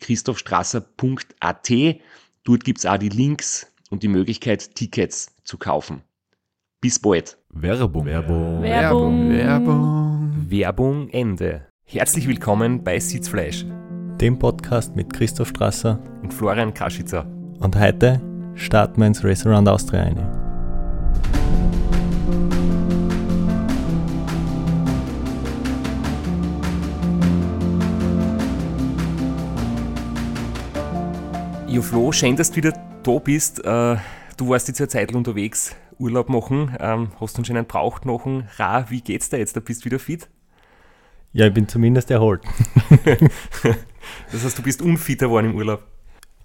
www.christophstrasser.at. Dort gibt's auch die Links und die Möglichkeit, Tickets zu kaufen. Bis bald. Werbung. Werbung. Werbung. Werbung. Werbung Ende. Herzlich willkommen bei Sitzfleisch dem Podcast mit Christoph Strasser. und Florian Kaschitzer. Und heute starten wir ins Race Around Austria ein. Jo Flo, schön, dass du wieder da bist. Äh, Du warst jetzt eine Zeit unterwegs, Urlaub machen, ähm, hast du schon einen Brauch machen. Ra, wie geht's dir jetzt? Du bist wieder fit? Ja, ich bin zumindest erholt. Das heißt, du bist unfitter geworden im Urlaub.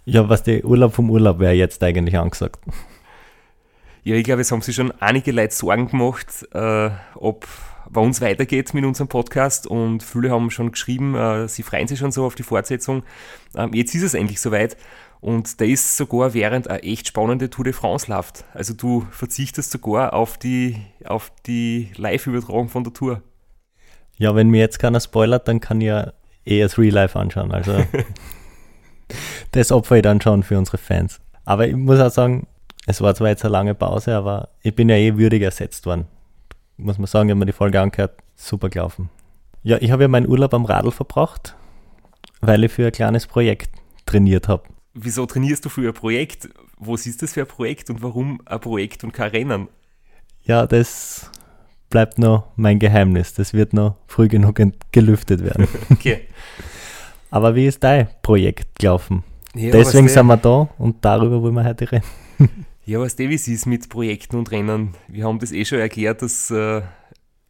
Ja, was der Urlaub vom Urlaub wäre jetzt eigentlich angesagt. Ja, ich glaube, es haben sich schon einige Leute Sorgen gemacht, äh, ob bei uns weitergeht mit unserem Podcast und viele haben schon geschrieben, äh, sie freuen sich schon so auf die Fortsetzung. Ähm, jetzt ist es endlich soweit und der ist sogar während eine echt spannende Tour de France läuft. Also du verzichtest sogar auf die, auf die Live-Übertragung von der Tour. Ja, wenn mir jetzt keiner spoilert, dann kann ich ja eh das Real Life anschauen. Also das opfer ich dann schon für unsere Fans. Aber ich muss auch sagen, es war zwar jetzt eine lange Pause, aber ich bin ja eh würdig ersetzt worden. Muss man sagen, habe mir die Folge angehört, super gelaufen. Ja, ich habe ja meinen Urlaub am Radl verbracht, weil ich für ein kleines Projekt trainiert habe. Wieso trainierst du für ein Projekt? Was ist das für ein Projekt und warum ein Projekt und kein Rennen? Ja, das bleibt noch mein Geheimnis. Das wird noch früh genug gelüftet werden. Okay. Aber wie ist dein Projekt gelaufen? Ja, Deswegen du- sind wir da und darüber wollen wir heute reden. Ja, was wie es ist mit Projekten und Rennen. Wir haben das eh schon erklärt, dass äh,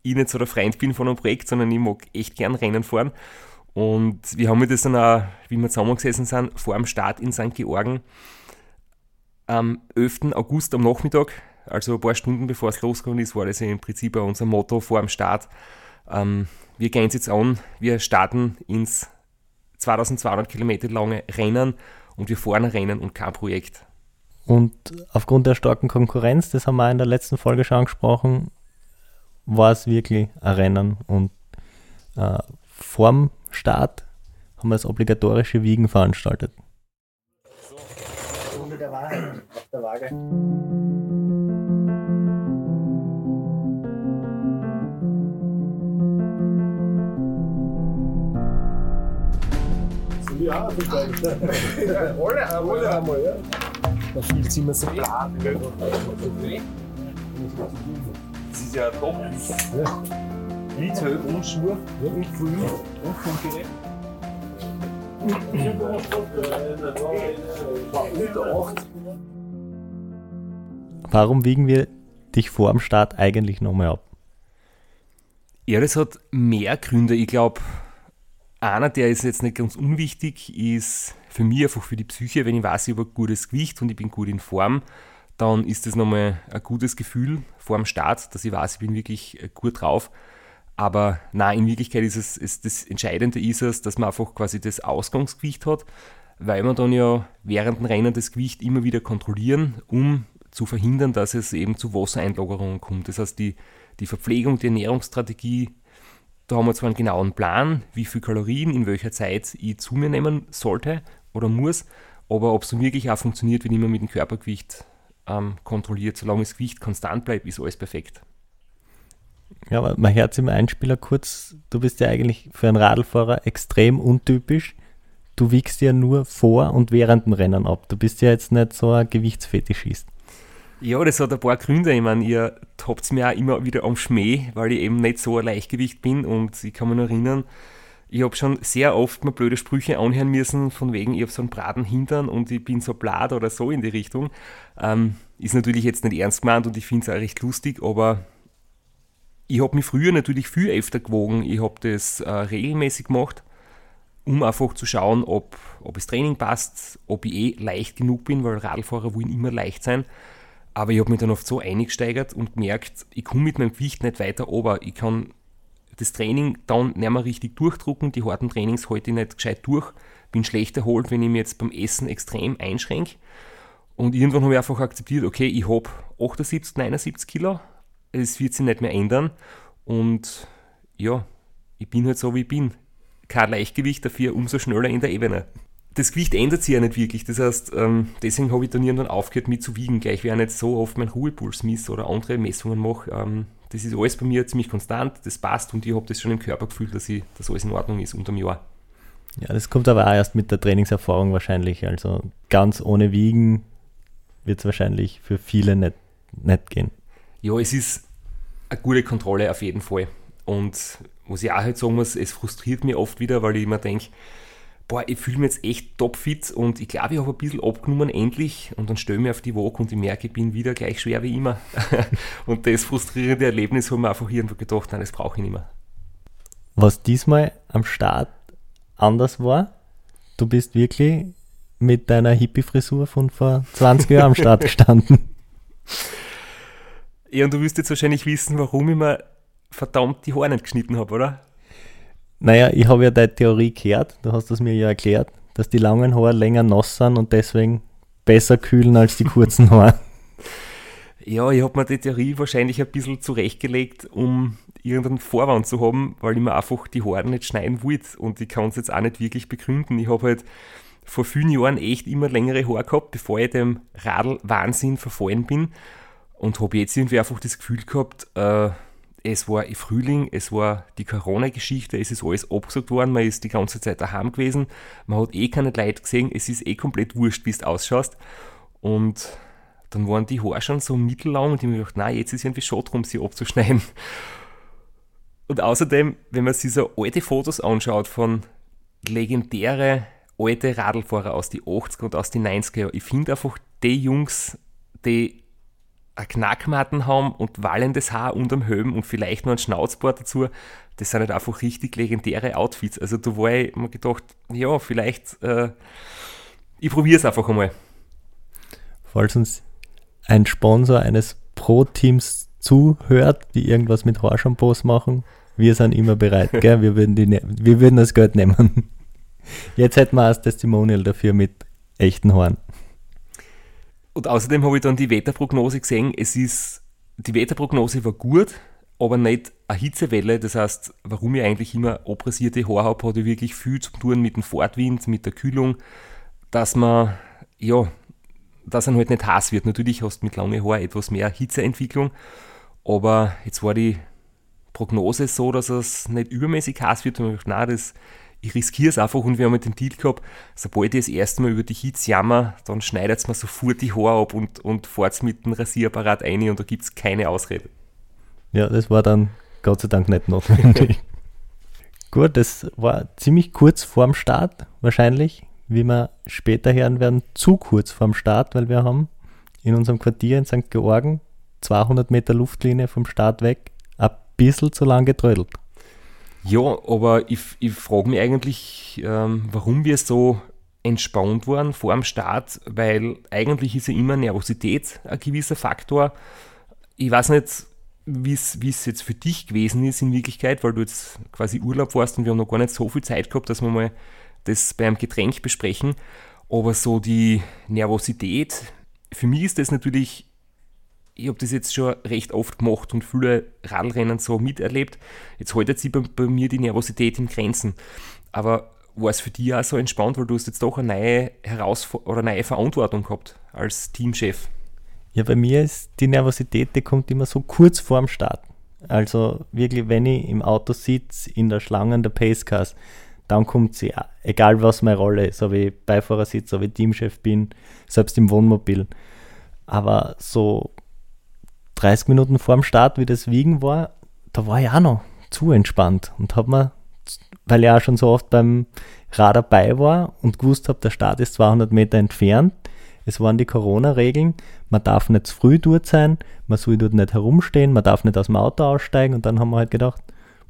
ich nicht so der Freund bin von einem Projekt, sondern ich mag echt gern Rennen fahren. Und wir haben mir das dann auch, wie wir zusammengesessen sind, vor dem Start in St. Georgen am 11. August am Nachmittag, also ein paar Stunden bevor es losgegangen ist, war das ja im Prinzip auch unser Motto vor dem Start. Ähm, wir gehen es jetzt an, wir starten ins 2200 Kilometer lange Rennen und wir fahren ein Rennen und kein Projekt. Und aufgrund der starken Konkurrenz, das haben wir in der letzten Folge schon angesprochen, war es wirklich ein Rennen. Und äh, vorm Start haben wir das obligatorische Wiegen veranstaltet. Stunde der Wahrheit auf der Waage. Ja, alle, alle einmal, ja. Da fühlt sich immer so klar. Das ist ja top. Liedhöhe und Schuhe und Grün und Funkgerät. Unter 8. Warum wiegen wir dich vor dem Start eigentlich nochmal ab? Ja, das hat mehr Gründe. Ich glaube, einer, der ist jetzt nicht ganz unwichtig, ist für mich einfach für die Psyche, wenn ich weiß, ich habe ein gutes Gewicht und ich bin gut in Form, dann ist das nochmal ein gutes Gefühl vor dem Start, dass ich weiß, ich bin wirklich äh, gut drauf. Aber nein, in Wirklichkeit ist es, ist das Entscheidende ist es, dass man einfach quasi das Ausgangsgewicht hat, weil man dann ja während dem Rennen das Gewicht immer wieder kontrollieren, um zu verhindern, dass es eben zu Wassereinlagerungen kommt. Das heißt, die, die Verpflegung, die Ernährungsstrategie, da haben wir zwar einen genauen Plan, wie viel Kalorien in welcher Zeit ich zu mir nehmen sollte oder muss, aber ob es wirklich auch funktioniert, wenn immer mit dem Körpergewicht ähm, kontrolliert, solange das Gewicht konstant bleibt, ist alles perfekt. Ja, aber mein Herz im Einspieler kurz, du bist ja eigentlich für einen Radlfahrer extrem untypisch. du wiegst ja nur vor und während dem Rennen ab. Du bist ja jetzt nicht so ein Gewichtsfetischist. Ja, das hat ein paar Gründe. Ich meine, ihr habt es mir auch immer wieder am Schmäh, weil ich eben nicht so ein Leichtgewicht bin und ich kann mich noch erinnern, ich habe schon sehr oft mal blöde Sprüche anhören müssen, von wegen, ich habe so einen Braten hintern und ich bin so blatt oder so in die Richtung. Ähm, ist natürlich jetzt nicht ernst gemeint und ich finde es auch recht lustig, aber ich habe mich früher natürlich viel öfter gewogen. Ich habe das äh, regelmäßig gemacht, um einfach zu schauen, ob, ob das Training passt, ob ich eh leicht genug bin, weil Radfahrer wollen immer leicht sein. Aber ich habe mich dann oft so eingesteigert und gemerkt, ich komme mit meinem Gewicht nicht weiter ober. Ich kann das Training dann nicht mehr richtig durchdrucken, die harten Trainings halte ich nicht gescheit durch, bin schlecht erholt, wenn ich mich jetzt beim Essen extrem einschränke. Und irgendwann habe ich einfach akzeptiert, okay, ich habe 78, 79 Kilo, es wird sich nicht mehr ändern und ja, ich bin halt so, wie ich bin. Kein Leichtgewicht, dafür umso schneller in der Ebene. Das Gewicht ändert sich ja nicht wirklich, das heißt, ähm, deswegen habe ich dann irgendwann aufgehört, mit zu wiegen, gleich wie ich nicht so oft meinen Ruhepuls misst oder andere Messungen mache. Ähm, das ist alles bei mir ziemlich konstant, das passt und ich habe das schon im Körper gefühlt, dass, ich, dass alles in Ordnung ist unter dem Jahr. Ja, das kommt aber auch erst mit der Trainingserfahrung wahrscheinlich. Also ganz ohne Wiegen wird es wahrscheinlich für viele nicht, nicht gehen. Ja, es ist eine gute Kontrolle auf jeden Fall. Und was ich auch halt sagen muss, es frustriert mich oft wieder, weil ich immer denke, boah, ich fühle mich jetzt echt topfit und ich glaube, ich habe ein bisschen abgenommen endlich und dann stelle ich mich auf die Waage und ich merke, ich bin wieder gleich schwer wie immer. und das frustrierende Erlebnis habe ich mir einfach irgendwo gedacht, nein, das brauche ich nicht mehr. Was diesmal am Start anders war, du bist wirklich mit deiner Hippie-Frisur von vor 20 Jahren am Start gestanden. Ja, und du wirst jetzt wahrscheinlich wissen, warum ich mir verdammt die Haare nicht geschnitten habe, oder? Naja, ich habe ja deine Theorie gehört, du hast es mir ja erklärt, dass die langen Haare länger nass sind und deswegen besser kühlen als die kurzen Haare. Ja, ich habe mir die Theorie wahrscheinlich ein bisschen zurechtgelegt, um irgendeinen Vorwand zu haben, weil ich mir einfach die Haare nicht schneiden wollte und ich kann es jetzt auch nicht wirklich begründen. Ich habe halt vor vielen Jahren echt immer längere Haare gehabt, bevor ich dem Radl-Wahnsinn verfallen bin und habe jetzt irgendwie einfach das Gefühl gehabt, äh, es war Frühling, es war die Corona-Geschichte, es ist alles abgesagt worden, man ist die ganze Zeit daheim gewesen, man hat eh keine Leute gesehen, es ist eh komplett wurscht, wie du ausschaust. Und dann waren die Haare schon so mittellang und ich habe mir gedacht, nein, jetzt ist irgendwie schon drum, sie abzuschneiden. Und außerdem, wenn man sich so alte Fotos anschaut von legendäre alte Radlfahrer aus die 80er und aus die 90er Jahren, ich finde einfach die Jungs, die eine Knackmatten haben und wallendes Haar unterm Helm und vielleicht noch ein Schnauzbart dazu, das sind halt einfach richtig legendäre Outfits. Also da war ich mir gedacht, ja, vielleicht, äh, ich probiere es einfach einmal. Falls uns ein Sponsor eines Pro-Teams zuhört, die irgendwas mit Haarshampoos machen, wir sind immer bereit, gell? Wir, würden die ne wir würden das Geld nehmen. Jetzt hätten wir das Testimonial dafür mit echten Haaren. Und außerdem habe ich dann die Wetterprognose gesehen. Es ist, die Wetterprognose war gut, aber nicht eine Hitzewelle. Das heißt, warum ich eigentlich immer abrasierte Haare habe, hat wirklich viel zu tun mit dem Fortwind, mit der Kühlung, dass man, ja, dass er halt nicht heiß wird. Natürlich hast du mit langen Haaren etwas mehr Hitzeentwicklung, aber jetzt war die Prognose so, dass es nicht übermäßig heiß wird. Und ich dachte, nein, das ich riskiere es einfach und wir haben mit dem Deal gehabt, sobald ich das erste Mal über die Hitze jammer, dann schneidet es mir sofort die Haare ab und, und fahrt mit dem Rasierapparat ein und da gibt es keine Ausrede. Ja, das war dann Gott sei Dank nicht notwendig. Gut, das war ziemlich kurz vorm Start, wahrscheinlich, wie wir später hören werden, zu kurz vorm Start, weil wir haben in unserem Quartier in St. Georgen 200 Meter Luftlinie vom Start weg ein bisschen zu lang getrödelt. Ja, aber ich, ich frage mich eigentlich, ähm, warum wir so entspannt waren vor dem Start, weil eigentlich ist ja immer Nervosität ein gewisser Faktor. Ich weiß nicht, wie es jetzt für dich gewesen ist in Wirklichkeit, weil du jetzt quasi Urlaub warst und wir haben noch gar nicht so viel Zeit gehabt, dass wir mal das beim Getränk besprechen. Aber so die Nervosität, für mich ist das natürlich ich habe das jetzt schon recht oft gemacht und viele Radlrennen so miterlebt. Jetzt haltet sich bei, bei, mir die Nervosität in Grenzen. Aber war es für dich auch so entspannt, weil du hast jetzt doch eine neue Herausforderung oder neue Verantwortung gehabt als Teamchef? Ja, bei mir ist die Nervosität, die kommt immer so kurz vorm Start. Also wirklich, wenn ich im Auto sitze, in der Schlange der Pacecars, dann kommt sie, egal was meine Rolle ist, ob ich Beifahrersitz, ob ich Teamchef bin, selbst im Wohnmobil. Aber so 30 Minuten vor dem Start, wie das Wiegen war, da war ich auch noch zu entspannt und habe mir, weil ich auch schon so oft beim Rad dabei war und gewusst habe, der Start ist 200 Meter entfernt, es waren die Corona-Regeln, man darf nicht zu früh dort sein, man soll dort nicht herumstehen, man darf nicht aus dem Auto aussteigen und dann haben wir halt gedacht,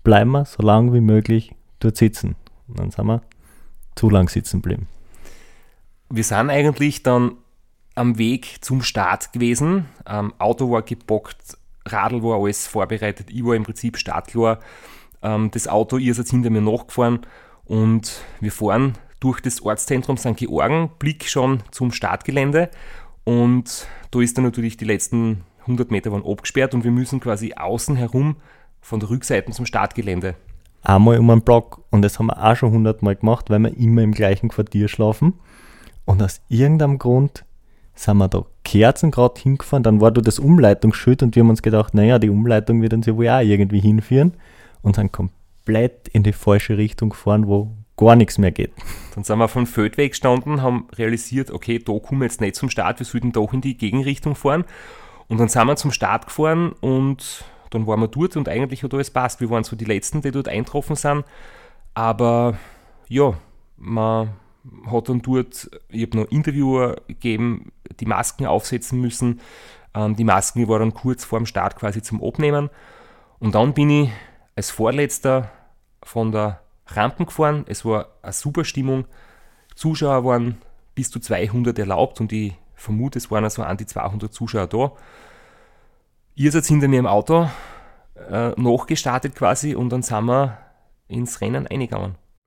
bleiben wir so lange wie möglich dort sitzen. Und dann sind wir zu lang sitzen geblieben. Wir sind eigentlich dann am Weg zum Start gewesen. Ähm, Auto war gebockt, Radl war alles vorbereitet, ich war im Prinzip startklar. Ähm, das Auto, ihr seid hinter mir nachgefahren und wir fahren durch das Ortszentrum St. Georgen, Blick schon zum Startgelände und da ist dann natürlich die letzten 100 Meter waren abgesperrt und wir müssen quasi außen herum von der Rückseite zum Startgelände. Einmal um einen Block und das haben wir auch schon 100 Mal gemacht, weil wir immer im gleichen Quartier schlafen. Und aus irgendeinem Grund sind wir da Kerzen gerade hingefahren, dann war da das Umleitungsschild und wir haben uns gedacht, naja, die Umleitung wird uns ja wohl auch irgendwie hinführen und dann komplett in die falsche Richtung gefahren, wo gar nichts mehr geht. Dann sind wir vom Feldweg gestanden, haben realisiert, okay, da kommen wir jetzt nicht zum Start, wir sollten doch in die Gegenrichtung fahren. Und dann sind wir zum Start gefahren und dann waren wir dort und eigentlich hat alles passt. Wir waren so die Letzten, die dort eintroffen sind. Aber ja, man hat dann dort, ich habe noch Interviewer gegeben, die Masken aufsetzen müssen. Ähm, die Masken waren kurz vor dem Start quasi zum Abnehmen. Und dann bin ich als Vorletzter von der Rampen gefahren. Es war eine super Stimmung. Zuschauer waren bis zu 200 erlaubt und ich vermute, es waren also an die 200 Zuschauer da. Ihr seid hinter mir im Auto äh, nachgestartet quasi und dann sind wir ins Rennen eingegangen.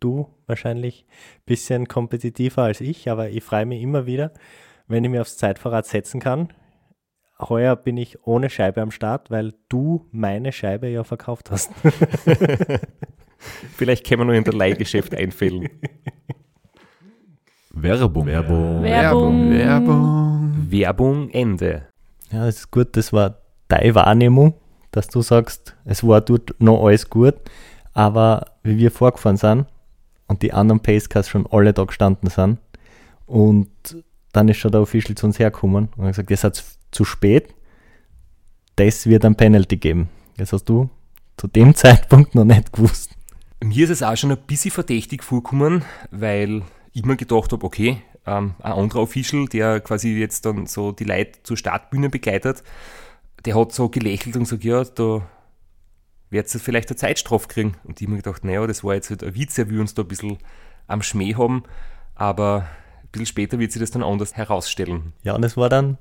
Du wahrscheinlich ein bisschen kompetitiver als ich, aber ich freue mich immer wieder, wenn ich mir aufs Zeitfahrrad setzen kann. heuer bin ich ohne Scheibe am Start, weil du meine Scheibe ja verkauft hast. Vielleicht können wir noch in der Leihgeschäft einfällen. Werbung. Werbung. Werbung. Werbung. Werbung Ende. Ja, das ist gut, das war deine Wahrnehmung, dass du sagst, es war dort noch alles gut, aber wie wir vorgefahren sind und die anderen Pacecars schon alle da gestanden sind und dann ist schon der Official zu uns hergekommen und hat gesagt, ihr seid zu spät, das wird ein Penalty geben. Das hast du zu dem Zeitpunkt noch nicht gewusst. Mir ist es auch schon ein bisschen verdächtig vorgekommen, weil ich mir gedacht habe, okay, ähm, ein anderer Official, der quasi jetzt dann so die Leute zur Startbühne begleitet, der hat so gelächelt und gesagt, ja, da wird ihr vielleicht eine Zeitstrafe kriegen. Und ich habe mir gedacht, naja, das war jetzt halt ein Witz, er will uns da ein bisschen am Schmäh haben, aber ein bisschen später wird sich das dann anders herausstellen. Ja, und es war dann,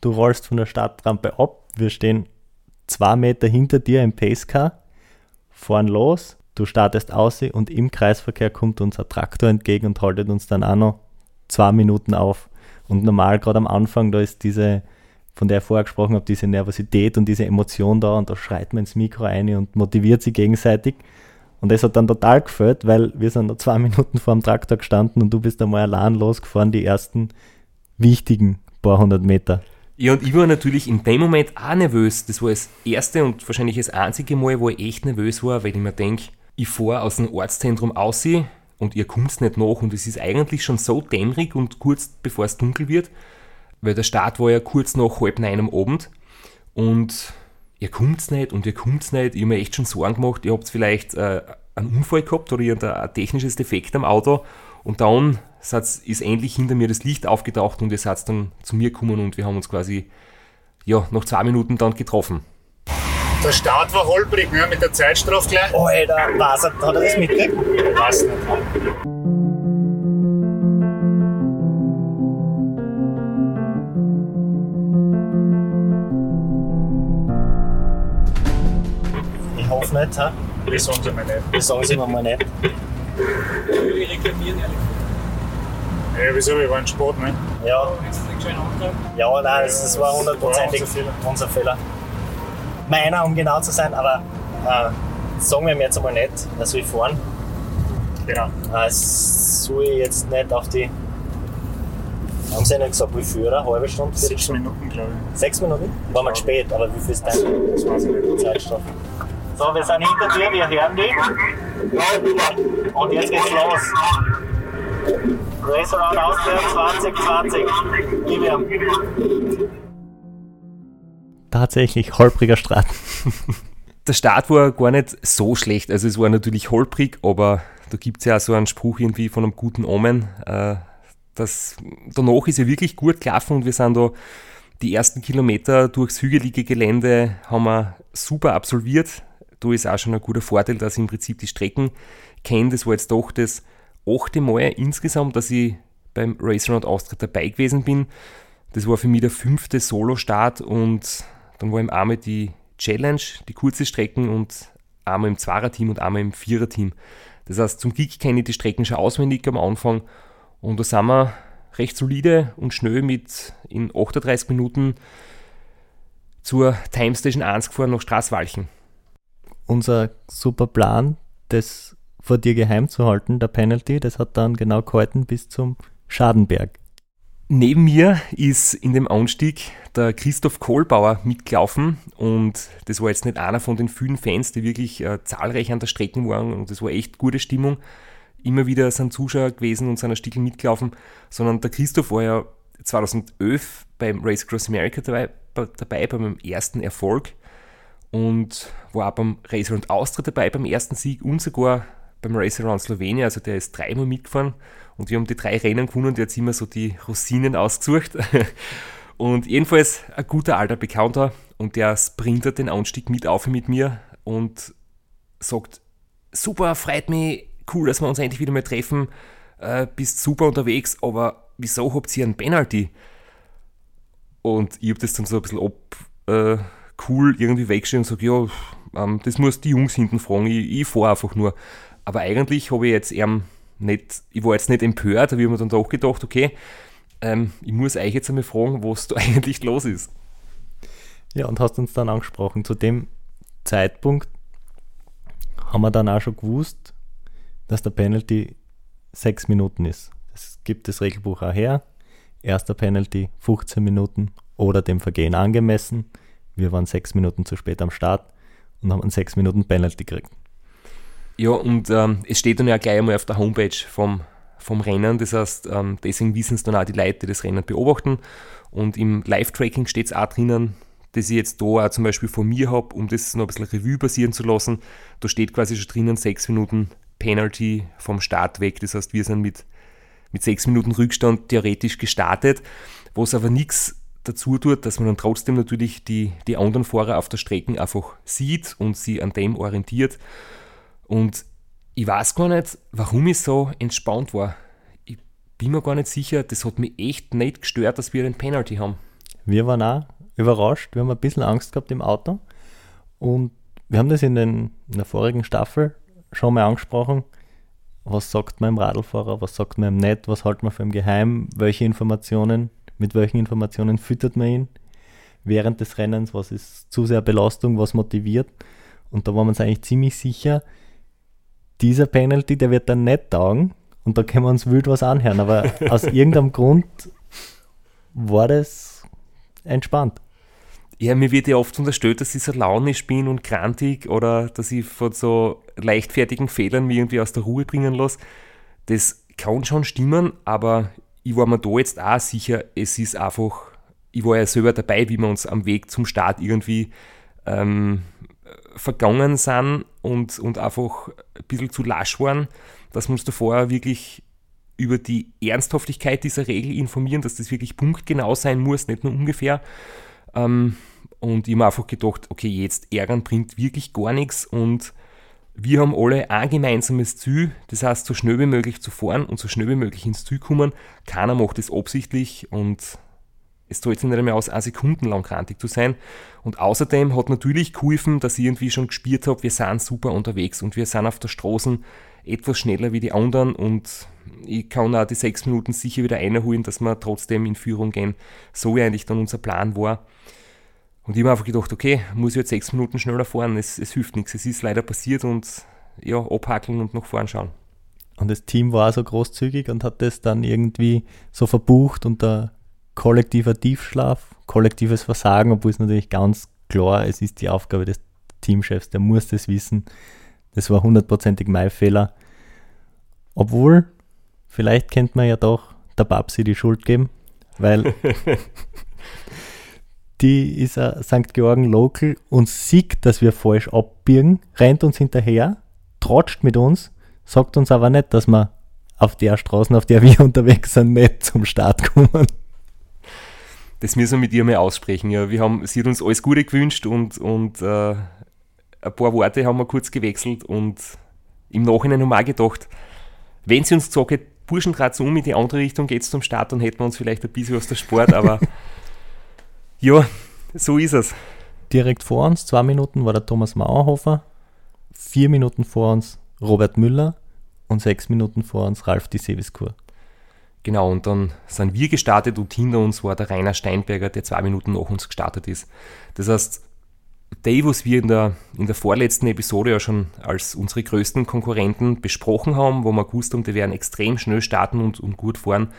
du rollst von der Startrampe ab, wir stehen zwei Meter hinter dir im Pacecar, fahren los, du startest aus und im Kreisverkehr kommt uns ein Traktor entgegen und haltet uns dann auch noch zwei Minuten auf. Und normal, gerade am Anfang, da ist diese, von der ich vorher gesprochen habe, diese Nervosität und diese Emotion da und da schreit man ins Mikro ein und motiviert sich gegenseitig. Und das hat dann total gefällt, weil wir sind noch zwei Minuten vor dem Traktor gestanden und du bist einmal allein losgefahren, die ersten wichtigen paar hundert Meter. Ja, und ich war natürlich in dem Moment auch nervös. Das war das erste und wahrscheinlich das einzige Mal, wo ich echt nervös war, weil ich mir denke, ich fahre aus dem Ortszentrum aus und ihr kommt nicht nach und es ist eigentlich schon so dämmerig und kurz bevor es dunkel wird, weil der Start war ja kurz nach halb neun am Abend und ihr kommt nicht und ihr kommt nicht. Ich habe mir echt schon Sorgen gemacht, ihr habt vielleicht äh, einen Unfall gehabt oder ein technisches Defekt am Auto und dann ist endlich hinter mir das Licht aufgetaucht und ihr seid dann zu mir gekommen und wir haben uns quasi ja, nach zwei Minuten dann getroffen. Der Start war holprig, ne, mit der Zeitstrafe gleich. Alter, was, hat er das mitgekriegt? Weiß nicht. Nicht, ha? Das sagen sie mir nicht. Das sagen sie mir mal nicht. Ja, wieso? Wir waren Sport, ne? Ja. Ja, nein, das, das war hundertprozentig unser Fehler. Meiner, um genau zu sein, aber äh, sagen wir ihm jetzt einmal nicht, er soll fahren. Genau. Äh, soll ich jetzt nicht auf die. Haben sie nicht gesagt, wie viel, oder? Eine halbe Stunde? Sechs? Minuten, glaube ich. Sechs Minuten? War mal spät, aber wie viel ist dein Das weiß ich nicht. Zeitstrafe? So, wir sind hinter dir, wir hören dich. Und jetzt geht's los. Race Around Austria 2020. Gib ihm. Tatsächlich holpriger Start. Der Start war gar nicht so schlecht. Also es war natürlich holprig, aber da gibt es ja auch so einen Spruch irgendwie von einem guten Omen. Äh, das, danach ist ja wirklich gut gelaufen und wir sind da die ersten Kilometer durchs hügelige Gelände haben wir super absolviert. Da ist auch schon ein guter Vorteil, dass ich im Prinzip die Strecken kenne. Das war jetzt doch das achte Mal insgesamt, dass ich beim Race Around Austria dabei gewesen bin. Das war für mich der fünfte Solo-Start und dann war im einmal die Challenge, die kurze Strecken und einmal im Zweierteam und einmal im Viererteam. Das heißt, zum Glück kenne ich die Strecken schon auswendig am Anfang und da sind wir recht solide und schnell mit in 38 Minuten zur Time Station 1 gefahren nach Straßwalchen. Unser super Plan, das vor dir geheim zu halten, der Penalty, das hat dann genau gehalten bis zum Schadenberg. Neben mir ist in dem Anstieg der Christoph Kohlbauer mitgelaufen und das war jetzt nicht einer von den vielen Fans, die wirklich äh, zahlreich an der Strecke waren und das war echt gute Stimmung. Immer wieder sind Zuschauer gewesen und sind ein Stückchen mitgelaufen, sondern der Christoph war ja 2011 beim Race Across America dabei, dabei bei meinem ersten Erfolg und war auch beim Race Around Austria dabei beim ersten Sieg und sogar beim Race Around Slowenien, also der ist dreimal mitgefahren und wir haben die drei Rennen gewonnen und jetzt immer so die Rosinen ausgesucht. Und jedenfalls ein guter alter Bekannter und der sprintet den Anstieg mit auf mit mir und sagt, super, freut mich, cool, dass wir uns endlich wieder mal treffen, äh, bist super unterwegs, aber wieso habt ihr einen Penalty? Und ich habe das dann so ein bisschen ab, äh, cool irgendwie weggestellt und sage, ja, ähm, das muss die Jungs hinten fragen, ich, ich fahre einfach nur. Aber eigentlich habe ich jetzt ähm, nicht, ich war jetzt nicht empört, aber ich habe mir dann doch gedacht, okay, ähm, ich muss euch jetzt einmal fragen, was da eigentlich los ist. Ja, und hast uns dann angesprochen. Zu dem Zeitpunkt haben wir dann auch schon gewusst, dass der Penalty sechs Minuten ist. Es gibt das Regelbuch auch her. Erster Penalty 15 Minuten oder dem Vergehen angemessen. Wir waren sechs Minuten zu spät am Start und haben einen sechs Minuten Penalty gekriegt. Ja, und ähm, es steht dann ja gleich einmal auf der Homepage vom, vom Rennen. Das heißt, ähm, deswegen wissen es dann auch die Leute, die das Rennen beobachten. Und im Live-Tracking steht es auch drinnen, das ich jetzt da auch zum Beispiel von mir habe, um das noch ein bisschen Revue passieren zu lassen. Da steht quasi schon drinnen sechs Minuten Penalty vom Start weg. Das heißt, wir sind mit, mit sechs Minuten Rückstand theoretisch gestartet, was aber nichts dazu tut, dass man dann trotzdem natürlich die, die anderen Fahrer auf der Strecke einfach sieht und sie an dem orientiert. Und ich weiß gar nicht, warum ich so entspannt war. Ich bin mir gar nicht sicher, das hat mich echt nicht gestört, dass wir den Penalty haben. Wir waren auch überrascht, wir haben ein bisschen Angst gehabt im Auto und wir haben das in, den, in der vorigen Staffel schon mal angesprochen. Was sagt man im Radlfahrer, was sagt man im Net, was hält man für im Geheim, welche Informationen, mit welchen Informationen füttert man ihn während des Rennens, was ist zu sehr Belastung, was motiviert. Und da waren wir uns eigentlich ziemlich sicher, dieser Penalty, der wird dann nicht taugen und da können wir uns wild was anhören. Aber aus irgendeinem Grund war das entspannt. Ja, mir wird ja oft unterstellt, dass ich so launisch bin und grantig oder dass ich von so leichtfertigen Fehlern mich irgendwie aus der Ruhe bringen lasse. Das kann schon stimmen, aber ich war mir da jetzt auch sicher, es ist einfach, ich war ja selber dabei, wie wir uns am Weg zum Start irgendwie ähm, vergangen sind und, und einfach ein bisschen zu lasch waren, dass wir uns davor wirklich über die Ernsthaftigkeit dieser Regel informieren, dass das wirklich punktgenau sein muss, nicht nur ungefähr. Ähm, und ich habe einfach gedacht, okay, jetzt ärgern bringt wirklich gar nichts und wir haben alle ein gemeinsames Ziel, das heißt, so schnell wie möglich zu fahren und so schnell wie möglich ins Ziel kommen. Keiner macht das absichtlich und es zahlt sich nicht mehr aus, eine Sekunden lang krantig zu sein. Und außerdem hat natürlich geholfen, dass ich irgendwie schon gespürt habe, wir sind super unterwegs und wir sind auf der Straße etwas schneller wie die anderen und ich kann auch die sechs Minuten sicher wieder einholen, dass wir trotzdem in Führung gehen, so wie eigentlich dann unser Plan war. Und ich habe einfach gedacht, okay, muss ich jetzt sechs Minuten schneller fahren, es, es hilft nichts, es ist leider passiert und ja, abhackeln und nach vorn schauen. Und das Team war so großzügig und hat das dann irgendwie so verbucht unter kollektiver Tiefschlaf, kollektives Versagen, obwohl es natürlich ganz klar, es ist die Aufgabe des Teamchefs, der muss das wissen. Das war hundertprozentig mein Fehler. Obwohl, vielleicht kennt man ja doch der Babsi die Schuld geben, weil die ist ein St. Georgen Local und sieht, dass wir falsch abbiegen, rennt uns hinterher, trotscht mit uns, sagt uns aber nicht, dass wir auf der Straße, auf der wir unterwegs sind, nicht zum Start kommen das müssen wir mit ihr mal aussprechen. Ja, wir haben, sie hat uns alles Gute gewünscht und, und äh, ein paar Worte haben wir kurz gewechselt und im Nachhinein haben wir auch gedacht, wenn sie uns gesagt hätte, Burschen um, in die andere Richtung geht es zum Start, dann hätten wir uns vielleicht ein bisschen aus der Sport, aber ja, so ist es. Direkt vor uns, zwei Minuten, war der Thomas Mauerhofer, vier Minuten vor uns Robert Müller und sechs Minuten vor uns Ralf Di Seviskur. Genau, und dann sind wir gestartet und hinter uns war der Rainer Steinberger, der zwei Minuten nach uns gestartet ist. Das heißt, die, was wir in der, in der vorletzten Episode ja schon als unsere größten Konkurrenten besprochen haben, wo wir gewusst haben, die werden extrem schnell starten und, und gut fahren,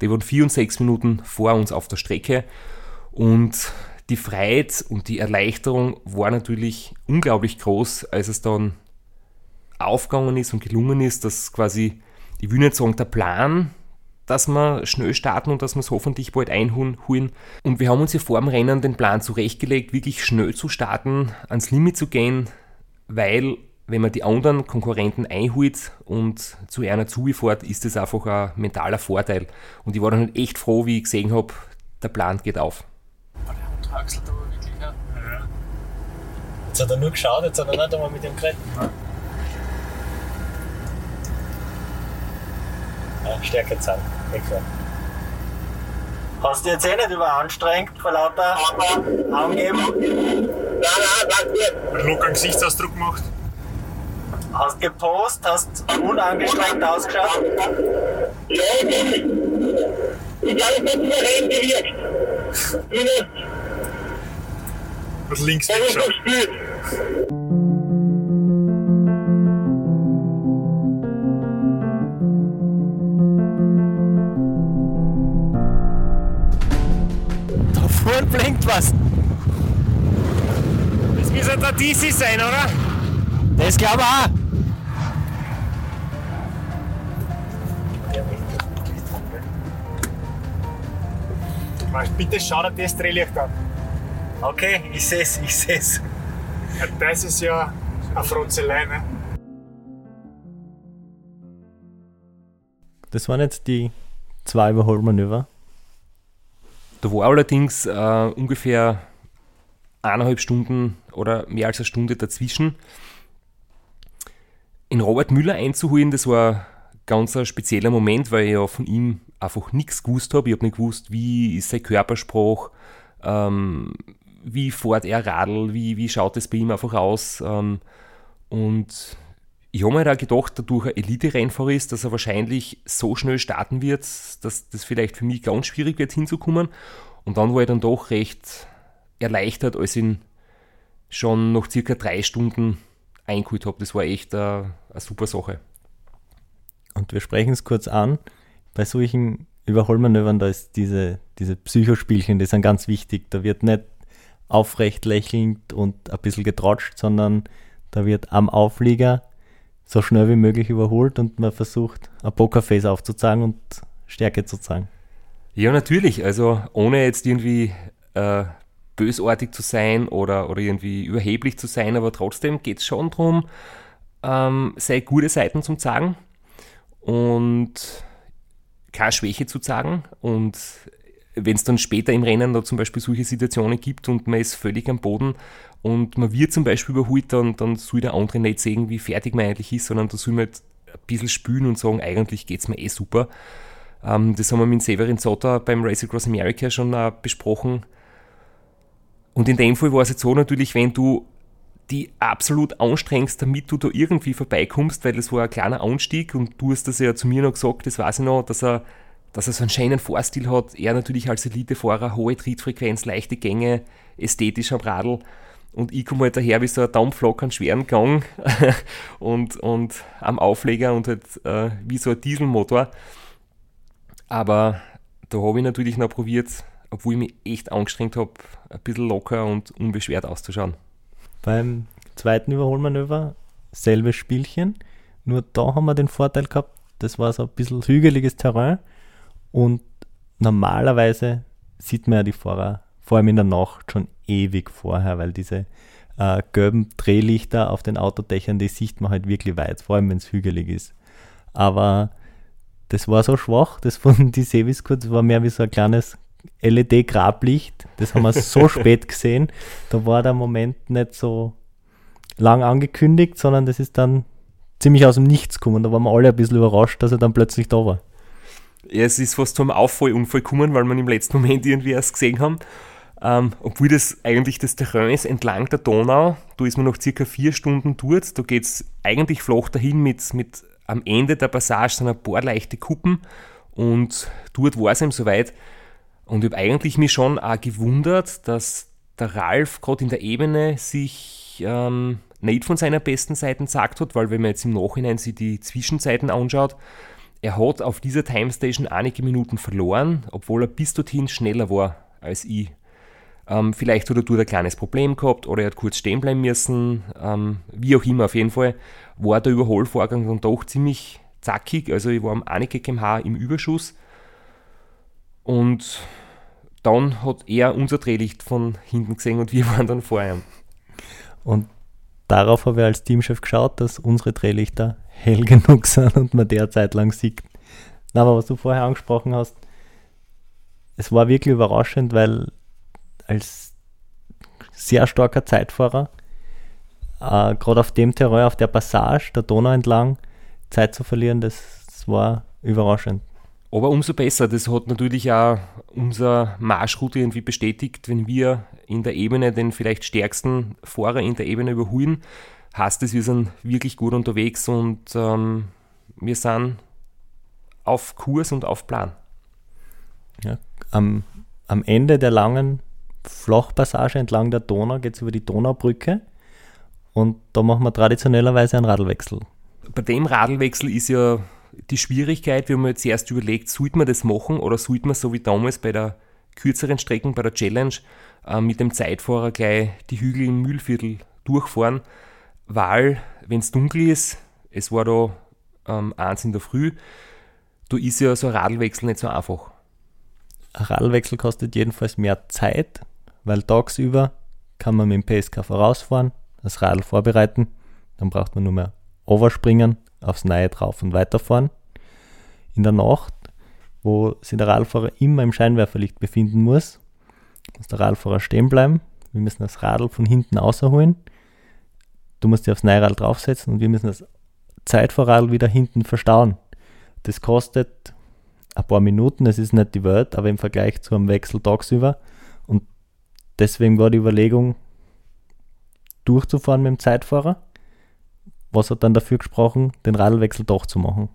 die waren vier und sechs Minuten vor uns auf der Strecke. Und die Freiheit und die Erleichterung war natürlich unglaublich groß, als es dann aufgegangen ist und gelungen ist, dass quasi, ich will nicht sagen, der Plan dass wir schnell starten und dass wir es hoffentlich bald einholen. Und wir haben uns hier vor dem Rennen den Plan zurechtgelegt, wirklich schnell zu starten, ans Limit zu gehen, weil wenn man die anderen Konkurrenten einholt und zu einer zufährt, ist das einfach ein mentaler Vorteil. Und ich war dann halt echt froh, wie ich gesehen habe, der Plan geht auf. Jetzt hat er nur geschaut, jetzt hat er nicht einmal mit dem geredet. Ja, Stärke zeigen. Exakt. Hast du jetzt eh nicht überanstrengt vor lauter Angeben? Nein, nein, mir. Locker Gesichtsausdruck gemacht. Hast gepostet, hast unangestrengt ausgeschaut? Ja, ich Ich glaube, das Was links wegschaut. Da vorne blinkt was. Das müsste der DC sein, oder? Das glaube ich auch. Weißt, Bitte schau dir das Drehlicht an. Okay, ich seh's, ich seh's. Ja, Das ist ja eine Frotzelei, ne? Das waren jetzt die zwei Überholmanöver. Da war allerdings äh, ungefähr eineinhalb Stunden oder mehr als eine Stunde dazwischen. In Robert Müller einzuholen, das war ganz ein spezieller Moment, weil ich ja von ihm einfach nichts gewusst habe. Ich habe nicht gewusst, wie ist sein Körpersprach, ähm, wie fährt er Radl, wie, wie schaut es bei ihm einfach aus. Ähm, und ich habe mir da gedacht, dadurch ein Elite-Rennfahrer ist, dass er wahrscheinlich so schnell starten wird, dass das vielleicht für mich ganz schwierig wird hinzukommen. Und dann war ich dann doch recht erleichtert, als ich ihn schon nach circa drei Stunden eingeholt habe. Das war echt eine, eine super Sache. Und wir sprechen es kurz an. Bei solchen Überholmanövern, da ist diese, diese Psychospielchen, die sind ganz wichtig. Da wird nicht aufrecht lächelnd und ein bisschen getratscht, sondern da wird am Auflieger so schnell wie möglich überholt und man versucht, ein Pokerface aufzuzeigen und Stärke zu zeigen. Ja, natürlich. Also ohne jetzt irgendwie äh, bösartig zu sein oder, oder irgendwie überheblich zu sein, aber trotzdem geht es schon darum, ähm, seine gute Seiten zu zeigen und keine Schwäche zu zeigen. Und wenn es dann später im Rennen da zum Beispiel solche Situationen gibt und man ist völlig am Boden und man wird zum Beispiel überholt, dann, dann soll der andere nicht sehen, wie fertig man eigentlich ist, sondern da soll man halt ein bisschen spülen und sagen, eigentlich geht es mir eh super. Ähm, das haben wir mit Severin Sotter beim Race Across America schon äh, besprochen. Und in dem Fall war es jetzt so natürlich, wenn du die absolut anstrengst, damit du da irgendwie vorbeikommst, weil das war ein kleiner Anstieg und du hast das ja zu mir noch gesagt, das weiß ich noch, dass er, dass er so einen schönen Fahrstil hat. Er natürlich als Elitefahrer, hohe Trittfrequenz, leichte Gänge, ästhetisch am Radl. Und ich komme halt daher wie so ein Dampflok an schweren Gang und, und am Aufleger und halt äh, wie so ein Dieselmotor. Aber da habe ich natürlich noch probiert, obwohl ich mich echt angestrengt habe, ein bisschen locker und unbeschwert auszuschauen. Beim zweiten Überholmanöver selbes Spielchen, nur da haben wir den Vorteil gehabt, das war so ein bisschen hügeliges Terrain und normalerweise sieht man ja die Fahrer vor allem in der Nacht schon ewig vorher, weil diese äh, gelben Drehlichter auf den Autodächern, die sieht man halt wirklich weit, vor allem wenn es hügelig ist. Aber das war so schwach, das von die Sevis kurz war mehr wie so ein kleines LED-Grablicht. Das haben wir so spät gesehen. Da war der Moment nicht so lang angekündigt, sondern das ist dann ziemlich aus dem Nichts gekommen. Da waren wir alle ein bisschen überrascht, dass er dann plötzlich da war. Ja, es ist fast zu einem Auffallunfall gekommen, weil wir ihn im letzten Moment irgendwie erst gesehen haben. Ähm, obwohl das eigentlich das Terrain ist entlang der Donau, da ist man noch circa vier Stunden dort. Da geht es eigentlich flach dahin mit, mit am Ende der Passage sind ein paar leichte Kuppen und dort war es ihm soweit. Und ich habe eigentlich mich schon auch gewundert, dass der Ralf gerade in der Ebene sich ähm, nicht von seiner besten Seite gesagt hat, weil wenn man jetzt im Nachhinein sich die Zwischenzeiten anschaut, er hat auf dieser Timestation einige Minuten verloren, obwohl er bis dorthin schneller war als ich. Ähm, vielleicht hat er dort ein kleines Problem gehabt oder er hat kurz stehen bleiben müssen. Ähm, wie auch immer, auf jeden Fall war der Überholvorgang dann doch ziemlich zackig. Also ich war um einige kmh im Überschuss. Und dann hat er unser Drehlicht von hinten gesehen und wir waren dann vor ihm. Und darauf habe ich als Teamchef geschaut, dass unsere Drehlichter hell genug sind und man derzeit lang sieht. Na, aber was du vorher angesprochen hast, es war wirklich überraschend, weil als sehr starker Zeitfahrer, äh, gerade auf dem Terrain, auf der Passage der Donau entlang, Zeit zu verlieren, das, das war überraschend. Aber umso besser, das hat natürlich auch unsere Marschroute irgendwie bestätigt, wenn wir in der Ebene den vielleicht stärksten Fahrer in der Ebene überholen, heißt es, wir sind wirklich gut unterwegs und ähm, wir sind auf Kurs und auf Plan. Ja, am, am Ende der langen Flachpassage entlang der Donau, geht es über die Donaubrücke und da machen wir traditionellerweise einen Radlwechsel. Bei dem Radlwechsel ist ja die Schwierigkeit, wir haben jetzt erst überlegt, sollte man das machen oder sollte man so wie damals bei der kürzeren Strecken, bei der Challenge, äh, mit dem Zeitfahrer gleich die Hügel im Mühlviertel durchfahren, weil, wenn es dunkel ist, es war da ähm, eins in der Früh, da ist ja so ein Radlwechsel nicht so einfach. Ein Radlwechsel kostet jedenfalls mehr Zeit, weil tagsüber kann man mit dem PSK vorausfahren, das Radl vorbereiten, dann braucht man nur mehr overspringen, aufs Neue drauf und weiterfahren. In der Nacht, wo sich der Radfahrer immer im Scheinwerferlicht befinden muss, muss der Radfahrer stehen bleiben. Wir müssen das Radl von hinten außerholen. Du musst dir aufs Neurad draufsetzen und wir müssen das Zeitfahrradl wieder hinten verstauen. Das kostet ein paar Minuten, das ist nicht die Welt, aber im Vergleich zu einem Wechsel tagsüber. Und deswegen war die Überlegung, durchzufahren mit dem Zeitfahrer. Was hat dann dafür gesprochen, den Radlwechsel doch zu machen?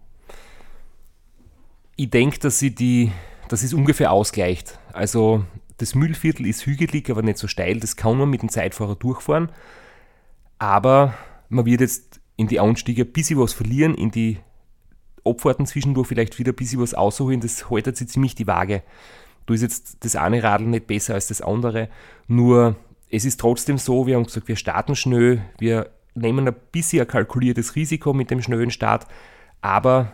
Ich denke, dass sie die, dass es ungefähr ausgleicht. Also das Müllviertel ist hügelig, aber nicht so steil. Das kann man mit dem Zeitfahrer durchfahren. Aber man wird jetzt in die Anstiege ein bisschen was verlieren, in die Abfahrten zwischendurch vielleicht wieder ein bisschen was ausholen. Das haltet sich ziemlich die Waage. Du ist jetzt das eine Radl nicht besser als das andere. Nur es ist trotzdem so, wir haben gesagt, wir starten schnell, wir nehmen ein bisschen ein kalkuliertes Risiko mit dem schnellen Start, aber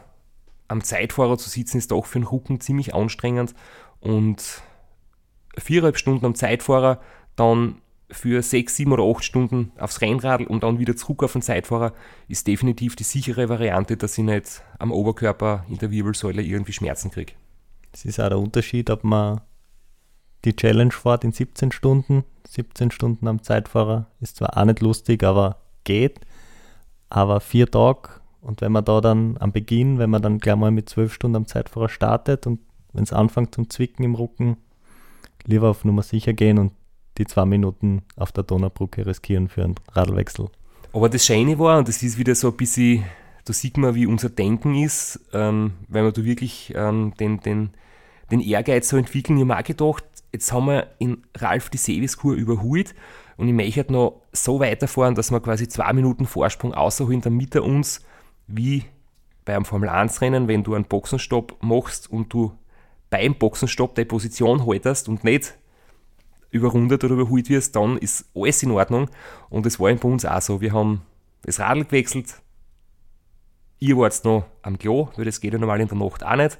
am Zeitfahrer zu sitzen ist doch für den Rücken ziemlich anstrengend und viereinhalb Stunden am Zeitfahrer, dann für sechs, sieben oder acht Stunden aufs Rennrad und dann wieder zurück auf den Zeitfahrer ist definitiv die sichere Variante, dass ich nicht am Oberkörper in der Wirbelsäule irgendwie Schmerzen kriege. Es ist auch der Unterschied, ob man die Challenge fährt in 17 Stunden. 17 Stunden am Zeitfahrer ist zwar auch nicht lustig, aber geht. Aber vier Tage und wenn man da dann am Beginn, wenn man dann gleich mal mit zwölf Stunden am Zeitfahrer startet und wenn es anfängt zum Zwicken im Rücken, lieber auf Nummer sicher gehen und die zwei Minuten auf der Donaubrücke riskieren für einen Radlwechsel. Aber das Scheine war, und das ist wieder so ein bisschen, da sieht man, wie unser Denken ist, ähm, weil wir da wirklich ähm, den, den, den Ehrgeiz so entwickeln. Ich habe auch gedacht, jetzt haben wir in Ralf die Seviskur überholt und ich möchte halt noch so weiterfahren, dass wir quasi zwei Minuten Vorsprung außerholen, damit er uns wie bei einem Formel-1-Rennen, wenn du einen Boxenstopp machst und du beim Boxenstopp deine Position haltest und nicht überrundet oder überholt wirst, dann ist alles in Ordnung. Und es war bei uns auch so. Wir haben das Radl gewechselt. Ihr wart noch am Klo, weil das geht ja normal in der Nacht auch nicht.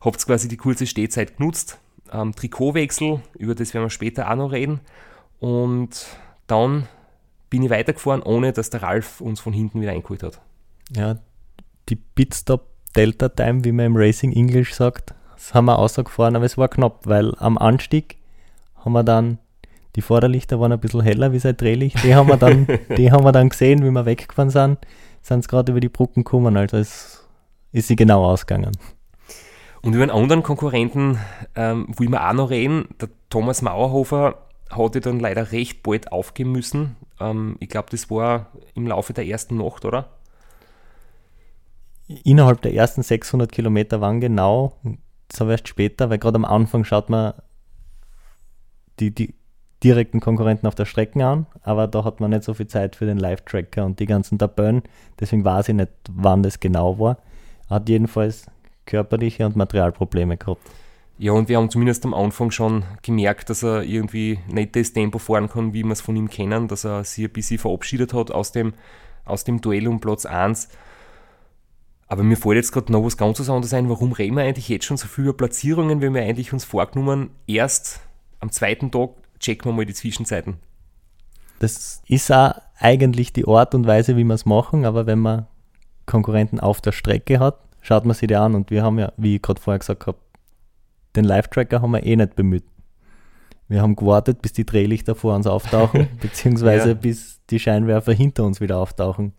Habt quasi die kurze Stehzeit genutzt. Ähm, Trikotwechsel, über das werden wir später auch noch reden. Und dann bin ich weitergefahren, ohne dass der Ralf uns von hinten wieder eingeholt hat. Ja, die Pitstop Delta Time, wie man im Racing English sagt, das haben wir ausgefahren, aber es war knapp, weil am Anstieg haben wir dann, die Vorderlichter waren ein bisschen heller wie sein Drehlicht, die haben wir dann, die haben wir dann gesehen, wie wir weggefahren sind, sind gerade über die Brücken gekommen, also es ist sie genau ausgegangen. Und über einen anderen Konkurrenten ähm, will wir auch noch reden. Der Thomas Mauerhofer hatte dann leider recht bald aufgeben müssen. Ähm, ich glaube, das war im Laufe der ersten Nacht, oder? Innerhalb der ersten 600 Kilometer waren genau, das habe ich erst später, weil gerade am Anfang schaut man die, die direkten Konkurrenten auf der Strecke an, aber da hat man nicht so viel Zeit für den Live-Tracker und die ganzen Tabellen, deswegen weiß ich nicht, wann das genau war. Hat jedenfalls körperliche und Materialprobleme gehabt. Ja, und wir haben zumindest am Anfang schon gemerkt, dass er irgendwie nicht das Tempo fahren kann, wie wir es von ihm kennen, dass er sich ein bisschen verabschiedet hat aus dem, aus dem Duell um Platz 1. Aber mir fällt jetzt gerade noch was ganz anderes ein. Warum reden wir eigentlich jetzt schon so viel über Platzierungen, wenn wir eigentlich uns vorgenommen, erst am zweiten Tag checken wir mal die Zwischenzeiten. Das ist auch eigentlich die Art und Weise, wie wir es machen, aber wenn man Konkurrenten auf der Strecke hat, schaut man sich die an und wir haben ja, wie ich gerade vorher gesagt habe, den Live-Tracker haben wir eh nicht bemüht. Wir haben gewartet, bis die Drehlichter vor uns auftauchen, beziehungsweise ja. bis die Scheinwerfer hinter uns wieder auftauchen.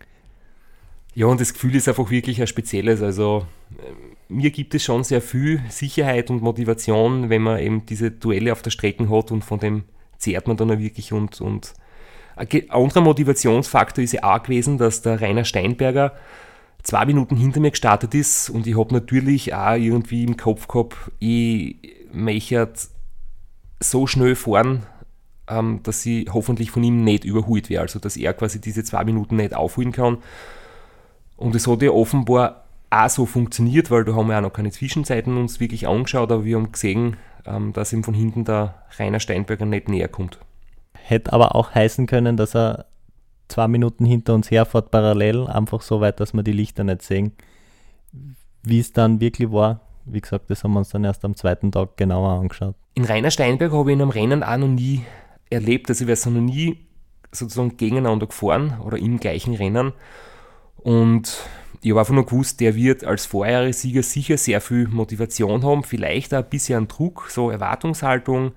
Ja, und das Gefühl ist einfach wirklich ein spezielles. Also äh, mir gibt es schon sehr viel Sicherheit und Motivation, wenn man eben diese Duelle auf der Strecke hat und von dem zehrt man dann auch wirklich und, und ein anderer Motivationsfaktor ist ja auch gewesen, dass der Rainer Steinberger zwei Minuten hinter mir gestartet ist und ich habe natürlich auch irgendwie im Kopf gehabt, ich möchte so schnell fahren, ähm, dass sie hoffentlich von ihm nicht überholt wäre, also dass er quasi diese zwei Minuten nicht aufholen kann. Und es hat ja offenbar auch so funktioniert, weil da haben wir auch noch keine Zwischenzeiten uns wirklich angeschaut, aber wir haben gesehen, ähm, dass ihm von hinten der Rainer Steinberger nicht näher kommt. Hätte aber auch heißen können, dass er zwei Minuten hinter uns herfährt, parallel, einfach so weit, dass wir die Lichter nicht sehen. Wie es dann wirklich war, wie gesagt, das haben wir uns dann erst am zweiten Tag genauer angeschaut. In Rainer Steinberg habe ich in einem Rennen auch noch nie erlebt, also wir sind noch nie sozusagen gegeneinander gefahren oder im gleichen Rennen. Und ich habe einfach nur gewusst, der wird als Vorjahressieger sicher sehr viel Motivation haben, vielleicht auch ein bisschen Druck, so Erwartungshaltung.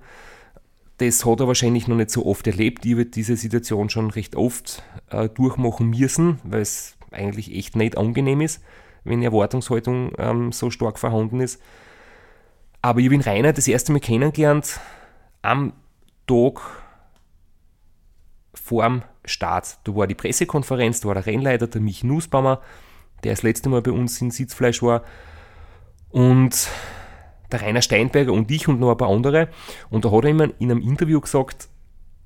Das hat er wahrscheinlich noch nicht so oft erlebt. Ich wird diese Situation schon recht oft äh, durchmachen müssen, weil es eigentlich echt nicht angenehm ist, wenn Erwartungshaltung ähm, so stark vorhanden ist. Aber ich habe ihn Rainer das erste Mal kennengelernt am Tag vorm Start. Da war die Pressekonferenz, da war der Rennleiter, der Mich Nussbaumer, der das letzte Mal bei uns in Sitzfleisch war. Und der Rainer Steinberger und ich und noch ein paar andere. Und da hat er immer in einem Interview gesagt,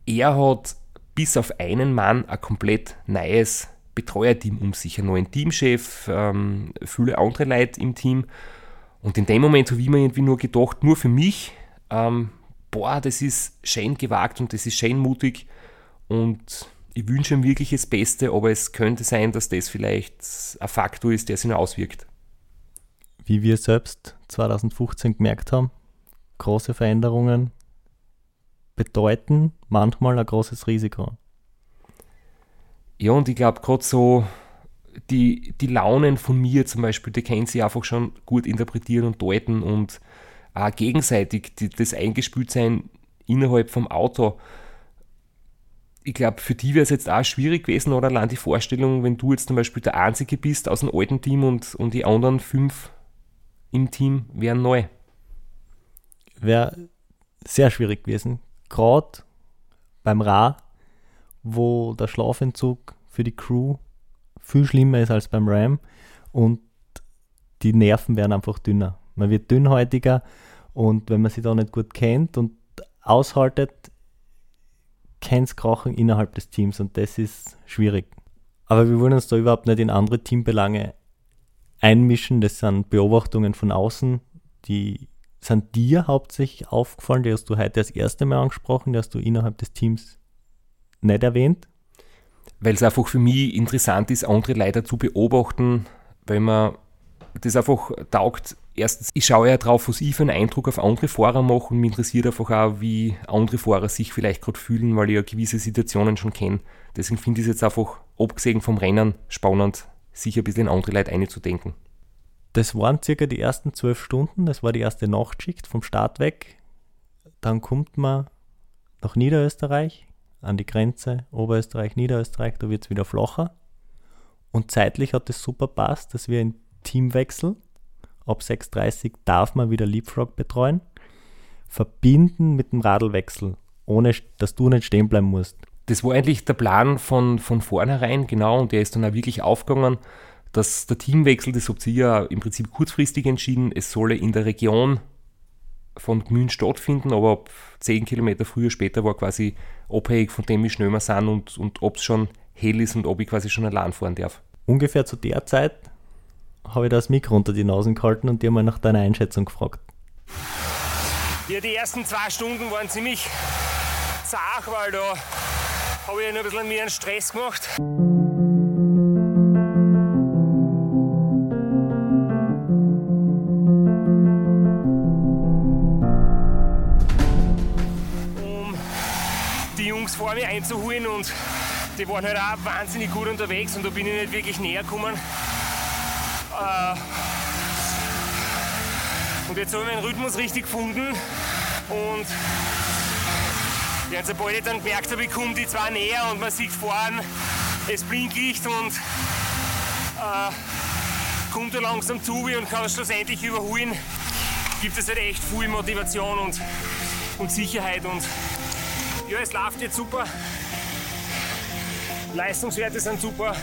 er hat bis auf einen Mann ein komplett neues Betreuerteam um sich, einen neuen Teamchef, ähm, viele andere Leute im Team. Und in dem Moment habe ich mir irgendwie nur gedacht, nur für mich, ähm, boah, das ist schön gewagt und das ist schön mutig und ich wünsche ihm wirklich das Beste, aber es könnte sein, dass das vielleicht ein Faktor ist, der sich noch auswirkt. Wie wir selbst 2015 gemerkt haben, große Veränderungen bedeuten manchmal ein großes Risiko. Ja, und ich glaube, gerade so die, die Launen von mir zum Beispiel, die können sie einfach schon gut interpretieren und deuten und auch gegenseitig die, das Eingespültsein innerhalb vom Auto ich glaube, für die wäre es jetzt auch schwierig gewesen, oder allein die Vorstellung, wenn du jetzt zum Beispiel der Einzige bist aus dem alten Team und, und die anderen fünf im Team wären neu. Wäre sehr schwierig gewesen. Gerade beim Ra, wo der Schlafentzug für die Crew viel schlimmer ist als beim Ram und die Nerven werden einfach dünner. Man wird dünnhäutiger und wenn man sich da nicht gut kennt und aushaltet, kein Krachen innerhalb des Teams und das ist schwierig. Aber wir wollen uns da überhaupt nicht in andere Teambelange einmischen. Das sind Beobachtungen von außen, die sind dir hauptsächlich aufgefallen, die hast du heute das erste Mal angesprochen, die hast du innerhalb des Teams nicht erwähnt. Weil es einfach für mich interessant ist, andere Leute zu beobachten, weil man das einfach taugt. Erstens, ich schaue ja drauf, was ich für einen Eindruck auf andere Fahrer mache und mich interessiert einfach auch, wie andere Fahrer sich vielleicht gerade fühlen, weil ich ja gewisse Situationen schon kenne. Deswegen finde ich es jetzt einfach, abgesehen vom Rennen, spannend, sich ein bisschen in andere Leute einzudenken. Das waren circa die ersten zwölf Stunden, das war die erste Nachtschicht vom Start weg. Dann kommt man nach Niederösterreich, an die Grenze, Oberösterreich, Niederösterreich, da wird es wieder flacher. Und zeitlich hat es super passt, dass wir in Teamwechsel. Ab 6.30 darf man wieder Leapfrog betreuen. Verbinden mit dem Radlwechsel, ohne dass du nicht stehen bleiben musst. Das war eigentlich der Plan von, von vornherein, genau, und der ist dann auch wirklich aufgegangen, dass der Teamwechsel, das habt ihr ja im Prinzip kurzfristig entschieden, es solle in der Region von Gmünd stattfinden, aber ab 10 Kilometer früher, später war quasi abhängig von dem, wie schnell wir sind und, und ob es schon hell ist und ob ich quasi schon allein fahren darf. Ungefähr zu der Zeit habe ich das Mikro unter die Nasen gehalten und dir mal nach deiner Einschätzung gefragt. Ja, die ersten zwei Stunden waren ziemlich zart, weil da habe ich noch ein bisschen mir einen Stress gemacht. Um die Jungs vor mir einzuholen und die waren halt auch wahnsinnig gut unterwegs und da bin ich nicht wirklich näher gekommen. Äh, und jetzt habe ich meinen Rhythmus richtig gefunden und ja, sobald ich dann gemerkt habe, ich komme die zwei näher und man sieht fahren, es Blinklicht und äh, kommt da langsam zu und kann es schlussendlich überholen, gibt es halt echt viel Motivation und, und Sicherheit und ja, es läuft jetzt super. Leistungswerte sind super.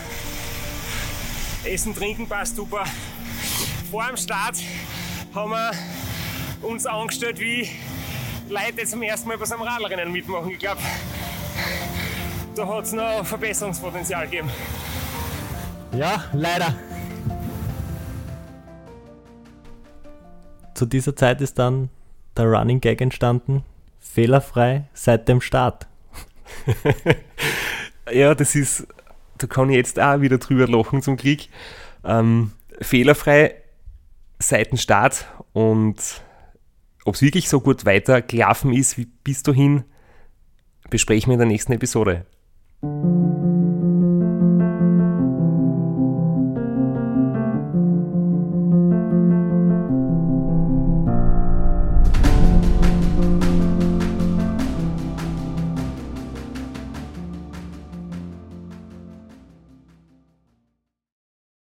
Essen, Trinken passt super. Vor dem Start haben wir uns angestellt wie Leute, die zum ersten Mal bei so einem Radlrennen mitmachen. Ich glaube, da hat es noch Verbesserungspotenzial gegeben. Ja, leider. Zu dieser Zeit ist dann der Running Gag entstanden, fehlerfrei seit dem Start. Ja, das ist, da kann ich jetzt auch wieder drüber lachen zum Glück. Ähm, fehlerfrei seit dem Start und ob es wirklich so gut weitergelaufen ist wie bis dahin, besprechen wir in der nächsten Episode.